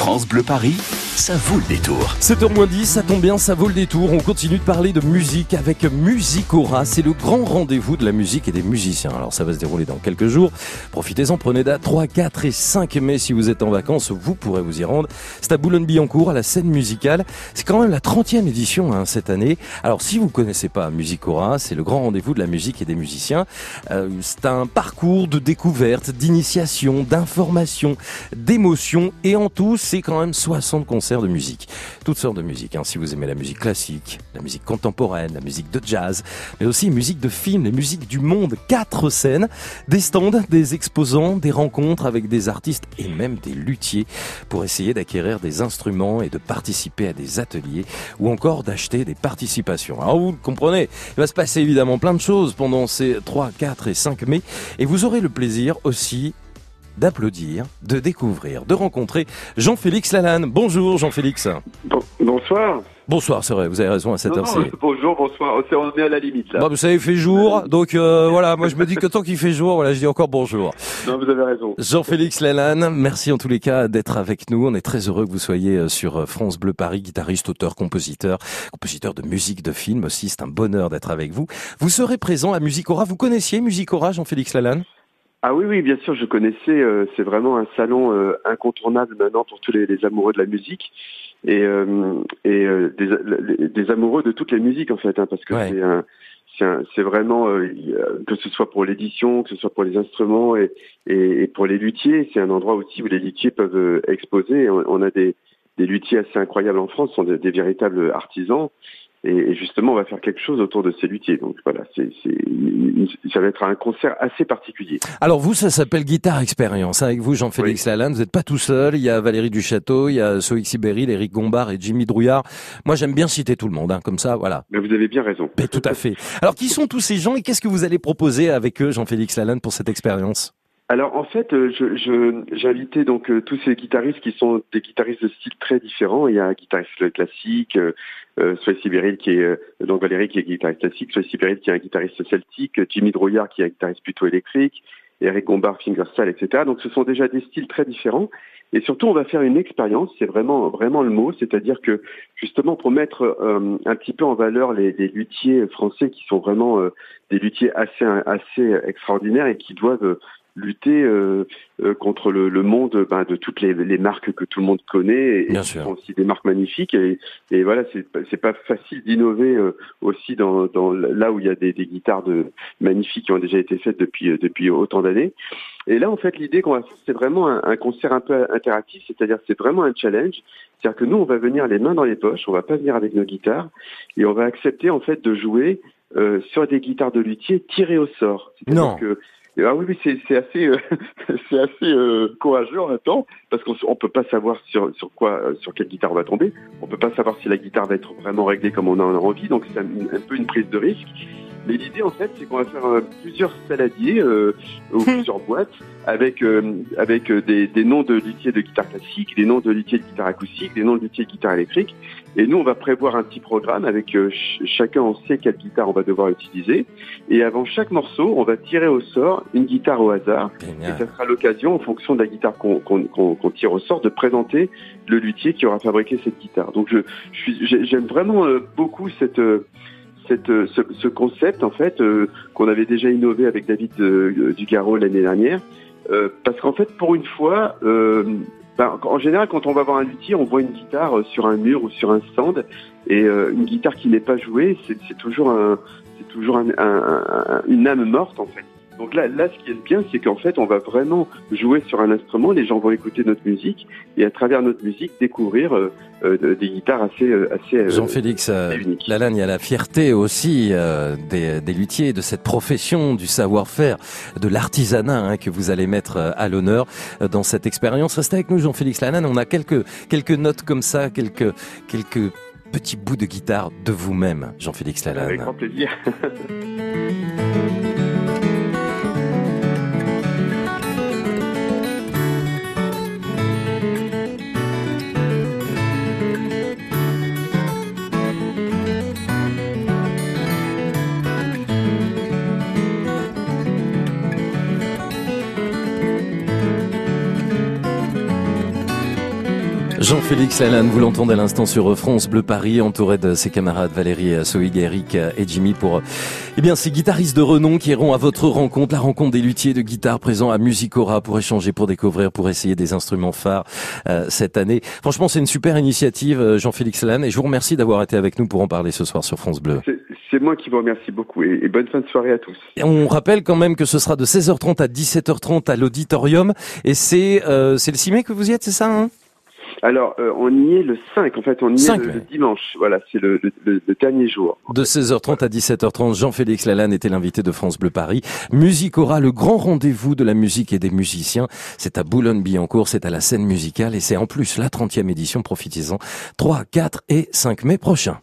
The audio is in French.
France Bleu Paris, ça vaut le détour. 7h moins 10, ça tombe bien, ça vaut le détour. On continue de parler de musique avec Musicora. C'est le grand rendez-vous de la musique et des musiciens. Alors ça va se dérouler dans quelques jours. Profitez-en, prenez date 3, 4 et 5 mai si vous êtes en vacances, vous pourrez vous y rendre. C'est à Boulogne-Billancourt, à la scène musicale. C'est quand même la 30e édition hein, cette année. Alors si vous connaissez pas Musicora, c'est le grand rendez-vous de la musique et des musiciens. Euh, c'est un parcours de découverte, d'initiation, d'information, d'émotion et en tout, c'est quand même 60 concerts de musique. Toutes sortes de musique. Hein. Si vous aimez la musique classique, la musique contemporaine, la musique de jazz, mais aussi musique de film, les musiques du monde. Quatre scènes, des stands, des exposants, des rencontres avec des artistes et même des luthiers pour essayer d'acquérir des instruments et de participer à des ateliers ou encore d'acheter des participations. Alors vous comprenez, il va se passer évidemment plein de choses pendant ces 3, 4 et 5 mai et vous aurez le plaisir aussi d'applaudir, de découvrir, de rencontrer Jean-Félix Lalanne. Bonjour Jean-Félix. bonsoir. Bonsoir, c'est vrai, vous avez raison à cette heure-ci. Bonjour, bonsoir, on est à la limite là. Bon, vous savez, il fait jour, donc euh, voilà, moi je me dis que tant qu'il fait jour, voilà, je dis encore bonjour. Non, vous avez raison. Jean-Félix Lalanne, merci en tous les cas d'être avec nous. On est très heureux que vous soyez euh, sur euh, France Bleu Paris, guitariste, auteur, compositeur, compositeur de musique de film aussi. C'est un bonheur d'être avec vous. Vous serez présent à Musicora. Vous connaissiez Musicora, Jean-Félix Lalanne? Ah oui, oui, bien sûr, je connaissais. Euh, c'est vraiment un salon euh, incontournable maintenant pour tous les, amoureux de la musique et, euh, et des, des, amoureux de toutes les musiques en fait, hein, parce que c'est un, c'est vraiment que ce soit pour l'édition, que ce soit pour les instruments et, et, pour les luthiers, c'est un endroit aussi où les luthiers peuvent exposer. On, a des, des luthiers assez incroyables en France, sont des, des véritables artisans et, justement, on va faire quelque chose autour de ces luthiers. Donc voilà, c'est, ça va être un concert assez particulier. Alors vous, ça s'appelle Guitare Expérience. Avec vous, Jean-Félix oui. Lalanne, vous n'êtes pas tout seul. Il y a Valérie Duchâteau, il y a Soïc Sibéril, Éric Gombard et Jimmy Drouillard. Moi, j'aime bien citer tout le monde, hein, comme ça, voilà. Mais vous avez bien raison. Mais tout à fait. Alors, qui sont tous ces gens et qu'est-ce que vous allez proposer avec eux, Jean-Félix Lalanne, pour cette expérience? Alors en fait, euh, je, invité donc euh, tous ces guitaristes qui sont des guitaristes de style très différents. Il y a un guitariste classique, euh, euh Sibéril qui est donc Valérie qui est guitariste classique, Sway Sibéril qui est un guitariste celtique, Jimmy Drouillard qui est un guitariste plutôt électrique, Eric Gombard, fingerstyle, etc. Donc ce sont déjà des styles très différents. Et surtout, on va faire une expérience, c'est vraiment vraiment le mot, c'est-à-dire que justement pour mettre un petit peu en valeur les, les luthiers français qui sont vraiment des luthiers assez assez extraordinaires et qui doivent lutter euh, euh, contre le, le monde ben, de toutes les, les, marques que tout le monde connaît et Bien qui sont aussi des marques magnifiques et, et voilà c'est c'est pas facile d'innover euh, aussi dans, dans là où il y a des, des, guitares de magnifiques qui ont déjà été faites depuis depuis autant d'années et là en fait l'idée qu'on va faire c'est vraiment un, un, concert un peu interactif c'est-à-dire c'est vraiment un challenge c'est-à-dire que nous on va venir les mains dans les poches on va pas venir avec nos guitares et on va accepter en fait de jouer euh, sur des guitares de luthier tirées au sort. Non. Que ah oui, c'est assez, euh, c'est assez euh, courageux en même temps, parce qu'on ne peut pas savoir sur, euh, quelle guitare on va tomber. On peut pas savoir si la guitare va être vraiment réglée comme on en a envie, donc c'est un, peu une prise de risque. Mais l'idée, en fait, c'est qu'on va faire euh, plusieurs saladiers euh, ou plusieurs boîtes avec euh, avec des, des, noms de luthiers de guitare classique, des noms de luthiers de guitare acoustique, des noms de luthiers de guitare électrique. Et nous, on va prévoir un petit programme avec chacun, on sait quelle guitare on va devoir utiliser. Et avant chaque morceau, on va tirer au sort une guitare au hasard. Et ça sera l'occasion, en fonction de la guitare qu'on qu'on tire au sort, de présenter le luthier qui aura fabriqué cette guitare. Donc, je j'aime vraiment beaucoup cette euh, ce, concept en fait euh, qu'on avait déjà innové avec David euh, Dugaro l'année dernière, parce qu'en fait pour une fois, ben, en général quand on va voir un luthier, on voit une guitare sur un mur ou sur un stand, et une guitare qui n'est pas jouée, c'est toujours un, toujours une âme morte en fait. Donc là, là, ce qui est bien, c'est qu'en fait, on va vraiment jouer sur un instrument. Les gens vont écouter notre musique et à travers notre musique découvrir euh, euh, des guitares assez, euh, assez Jean-Félix Lalanne, il y a la fierté aussi des, des, luthiers, de cette profession, du savoir-faire, de l'artisanat hein, que vous allez mettre à l'honneur dans cette expérience. Restez avec nous, Jean-Félix Lalanne. On a quelques quelques notes comme ça, quelques quelques petits bouts de guitare de vous-même, Jean-Félix Lalanne. Avec grand plaisir. Jean-Félix Lalanne, vous l'entendez à l'instant sur France Bleu Paris, entouré de ses camarades Valérie Soig, Eric et Jimmy pour eh bien, ces guitaristes de renom qui iront à votre rencontre, la rencontre des luthiers de guitare présents à Musicora pour échanger, pour découvrir, pour essayer des instruments phares euh, cette année. Franchement, c'est une super initiative, euh, Jean-Félix Lalanne, et je vous remercie d'avoir été avec nous pour en parler ce soir sur France Bleu. C'est moi qui vous remercie beaucoup et, bonne fin de soirée à tous. Et on rappelle quand même que ce sera de 16h30 à 17h30 à l'auditorium et c'est euh, c'est le 6 mai que vous y êtes, c'est ça hein? Alors, euh, on y est le 5, en fait, on y est le, dimanche. Voilà, c'est le, dernier jour. De 16h30 à 17h30, Jean-Félix Lalanne était l'invité de France Bleu Paris. Musique aura le grand rendez-vous de la musique et des musiciens. C'est à Boulogne-Billancourt, c'est à la scène musicale et c'est en plus la 30e édition, profitez-en, 3, 4 et 5 mai prochains.